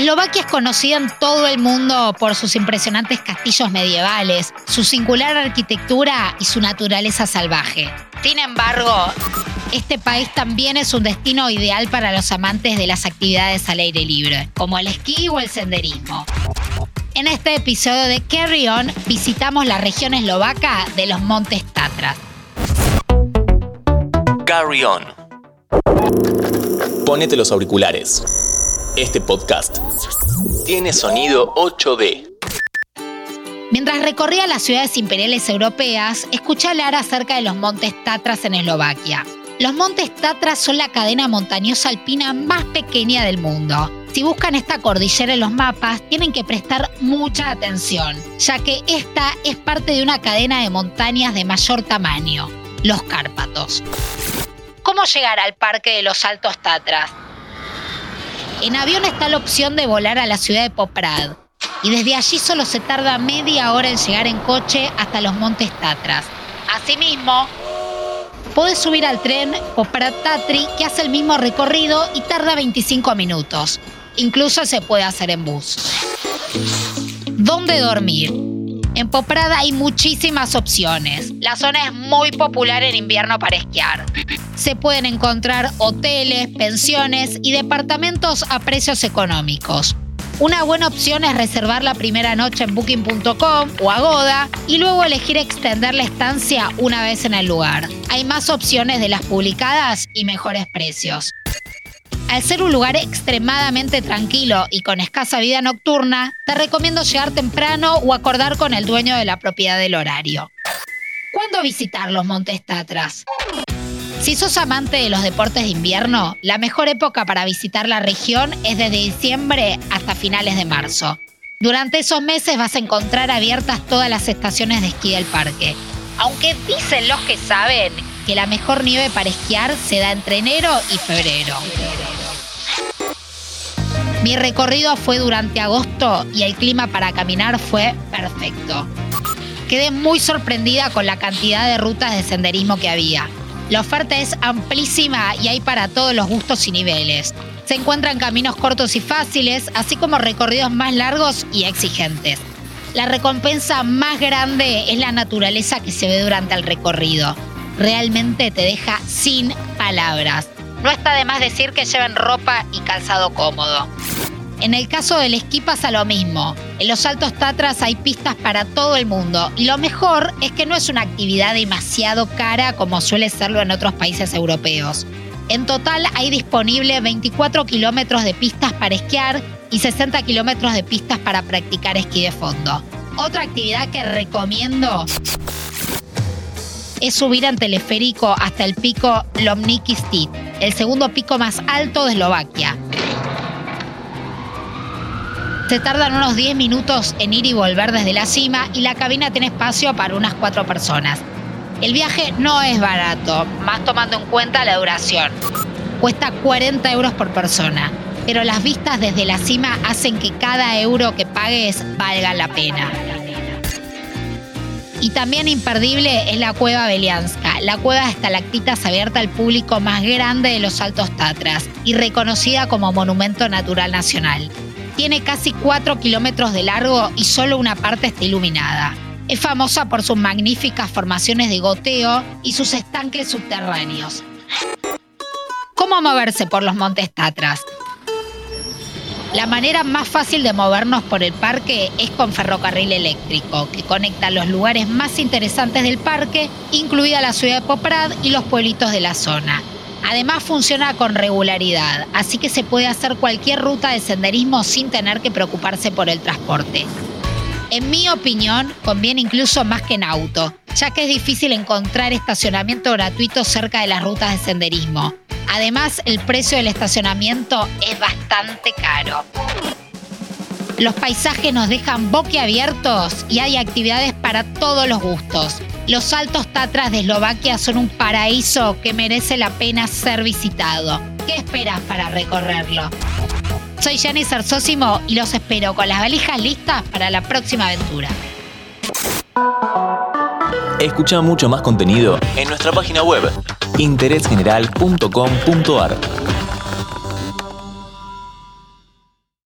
Eslovaquia es conocida en todo el mundo por sus impresionantes castillos medievales, su singular arquitectura y su naturaleza salvaje. Sin embargo, este país también es un destino ideal para los amantes de las actividades al aire libre, como el esquí o el senderismo. En este episodio de Carry On visitamos la región eslovaca de los Montes Tatras. Carry On. Ponete los auriculares. Este podcast tiene sonido 8D. Mientras recorría las ciudades imperiales europeas, escuché hablar acerca de los montes Tatras en Eslovaquia. Los montes Tatras son la cadena montañosa alpina más pequeña del mundo. Si buscan esta cordillera en los mapas, tienen que prestar mucha atención, ya que esta es parte de una cadena de montañas de mayor tamaño, los Cárpatos. ¿Cómo llegar al Parque de los Altos Tatras? En avión está la opción de volar a la ciudad de Poprad, y desde allí solo se tarda media hora en llegar en coche hasta los Montes Tatras. Asimismo, podés subir al tren Poprad Tatri que hace el mismo recorrido y tarda 25 minutos. Incluso se puede hacer en bus. ¿Dónde dormir? En Poprad hay muchísimas opciones. La zona es muy popular en invierno para esquiar. Se pueden encontrar hoteles, pensiones y departamentos a precios económicos. Una buena opción es reservar la primera noche en booking.com o Agoda y luego elegir extender la estancia una vez en el lugar. Hay más opciones de las publicadas y mejores precios. Al ser un lugar extremadamente tranquilo y con escasa vida nocturna, te recomiendo llegar temprano o acordar con el dueño de la propiedad del horario. ¿Cuándo visitar los Montes Tatras? Si sos amante de los deportes de invierno, la mejor época para visitar la región es desde diciembre hasta finales de marzo. Durante esos meses vas a encontrar abiertas todas las estaciones de esquí del parque. Aunque dicen los que saben que la mejor nieve para esquiar se da entre enero y febrero. Mi recorrido fue durante agosto y el clima para caminar fue perfecto. Quedé muy sorprendida con la cantidad de rutas de senderismo que había. La oferta es amplísima y hay para todos los gustos y niveles. Se encuentran caminos cortos y fáciles, así como recorridos más largos y exigentes. La recompensa más grande es la naturaleza que se ve durante el recorrido. Realmente te deja sin palabras. No está de más decir que lleven ropa y calzado cómodo. En el caso del esquí pasa lo mismo. En los Altos Tatras hay pistas para todo el mundo y lo mejor es que no es una actividad demasiado cara como suele serlo en otros países europeos. En total hay disponible 24 kilómetros de pistas para esquiar y 60 kilómetros de pistas para practicar esquí de fondo. Otra actividad que recomiendo es subir en teleférico hasta el pico Lomniki Stit, el segundo pico más alto de Eslovaquia. Se tardan unos 10 minutos en ir y volver desde la cima y la cabina tiene espacio para unas 4 personas. El viaje no es barato, más tomando en cuenta la duración. Cuesta 40 euros por persona, pero las vistas desde la cima hacen que cada euro que pagues valga la pena. Y también imperdible es la cueva Belianska, la cueva de estalactitas abierta al público más grande de los Altos Tatras y reconocida como Monumento Natural Nacional. Tiene casi 4 kilómetros de largo y solo una parte está iluminada. Es famosa por sus magníficas formaciones de goteo y sus estanques subterráneos. ¿Cómo moverse por los montes Tatras? La manera más fácil de movernos por el parque es con ferrocarril eléctrico, que conecta los lugares más interesantes del parque, incluida la ciudad de Poprad y los pueblitos de la zona. Además funciona con regularidad, así que se puede hacer cualquier ruta de senderismo sin tener que preocuparse por el transporte. En mi opinión, conviene incluso más que en auto, ya que es difícil encontrar estacionamiento gratuito cerca de las rutas de senderismo. Además, el precio del estacionamiento es bastante caro. Los paisajes nos dejan boquiabiertos y hay actividades para todos los gustos. Los Altos Tatras de Eslovaquia son un paraíso que merece la pena ser visitado. ¿Qué esperas para recorrerlo? Soy Jenny Sarsósimo y los espero con las valijas listas para la próxima aventura. Escucha mucho más contenido en nuestra página web interésgeneral.com.ar.